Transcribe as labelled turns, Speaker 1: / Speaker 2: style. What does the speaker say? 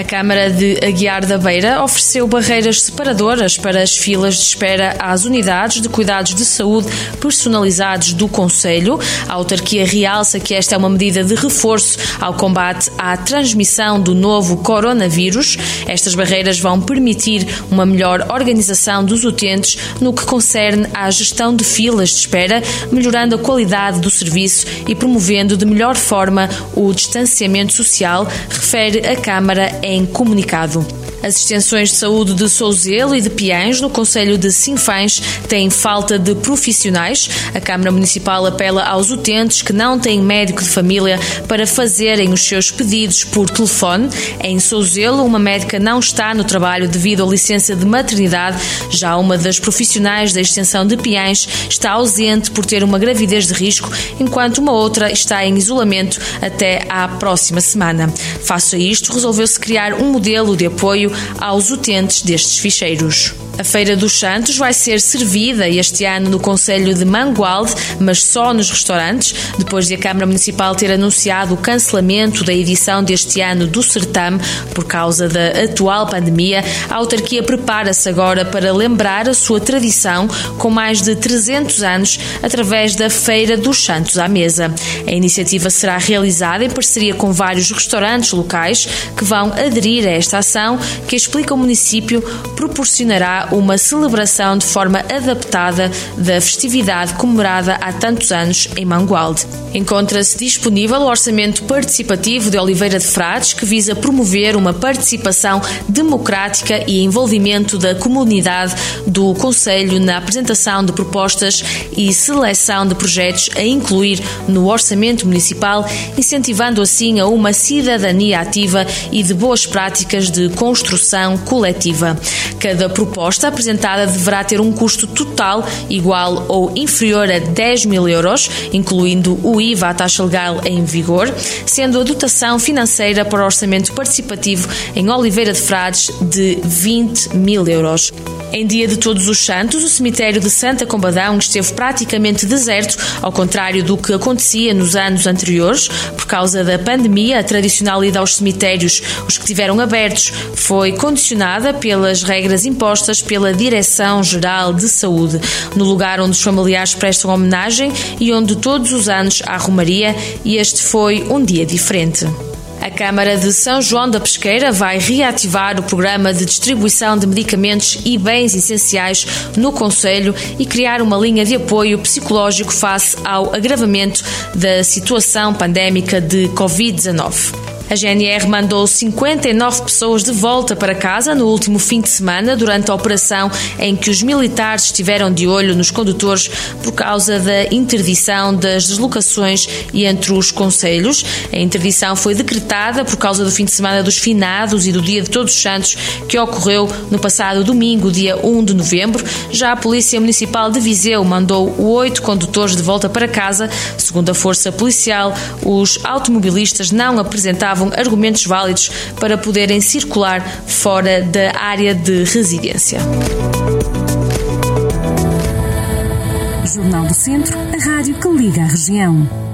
Speaker 1: A Câmara de Aguiar da Beira ofereceu barreiras separadoras para as filas de espera às unidades de cuidados de saúde personalizados do Conselho. A autarquia realça que esta é uma medida de reforço ao combate à transmissão do novo coronavírus. Estas barreiras vão permitir uma melhor organização dos utentes no que concerne à gestão de filas de espera, melhorando a qualidade do serviço e promovendo de melhor forma o distanciamento social, refere a Câmara comunicado. As extensões de saúde de Souzelo e de Piães, no Conselho de Sinfães, têm falta de profissionais. A Câmara Municipal apela aos utentes que não têm médico de família para fazerem os seus pedidos por telefone. Em Souzelo, uma médica não está no trabalho devido à licença de maternidade. Já uma das profissionais da extensão de Piães está ausente por ter uma gravidez de risco, enquanto uma outra está em isolamento até à próxima semana. Face a isto, resolveu-se criar um modelo de apoio aos utentes destes ficheiros. A Feira dos Santos vai ser servida este ano no Conselho de Mangualde, mas só nos restaurantes, depois de a Câmara Municipal ter anunciado o cancelamento da edição deste ano do certame por causa da atual pandemia. A autarquia prepara-se agora para lembrar a sua tradição com mais de 300 anos através da Feira dos Santos à Mesa. A iniciativa será realizada em parceria com vários restaurantes locais que vão aderir a esta ação, que explica o município proporcionará uma celebração de forma adaptada da festividade comemorada há tantos anos em Mangualde. Encontra-se disponível o Orçamento Participativo de Oliveira de Frades, que visa promover uma participação democrática e envolvimento da comunidade do Conselho na apresentação de propostas e seleção de projetos a incluir no Orçamento Municipal, incentivando assim a uma cidadania ativa e de boas práticas de construção coletiva. Cada proposta apresentada deverá ter um custo total igual ou inferior a 10 mil euros, incluindo o IVA, a taxa legal em vigor, sendo a dotação financeira para o orçamento participativo em Oliveira de Frades de 20 mil euros. Em dia de Todos os Santos, o cemitério de Santa Combadão esteve praticamente deserto, ao contrário do que acontecia nos anos anteriores. Por causa da pandemia, a tradicional ida aos cemitérios, os que tiveram abertos, foi condicionada pelas regras impostas pela Direção-Geral de Saúde, no lugar onde os familiares prestam homenagem e onde todos os anos há romaria, e este foi um dia diferente. A Câmara de São João da Pesqueira vai reativar o programa de distribuição de medicamentos e bens essenciais no Conselho e criar uma linha de apoio psicológico face ao agravamento da situação pandémica de Covid-19. A GNR mandou 59 pessoas de volta para casa no último fim de semana durante a operação em que os militares estiveram de olho nos condutores por causa da interdição das deslocações entre os conselhos. A interdição foi decretada por causa do fim de semana dos finados e do Dia de Todos os Santos que ocorreu no passado domingo, dia 1 de novembro. Já a Polícia Municipal de Viseu mandou oito condutores de volta para casa. Segundo a Força Policial, os automobilistas não apresentavam argumentos válidos para poderem circular fora da área de residência.
Speaker 2: Jornal do Centro, a rádio que liga a região.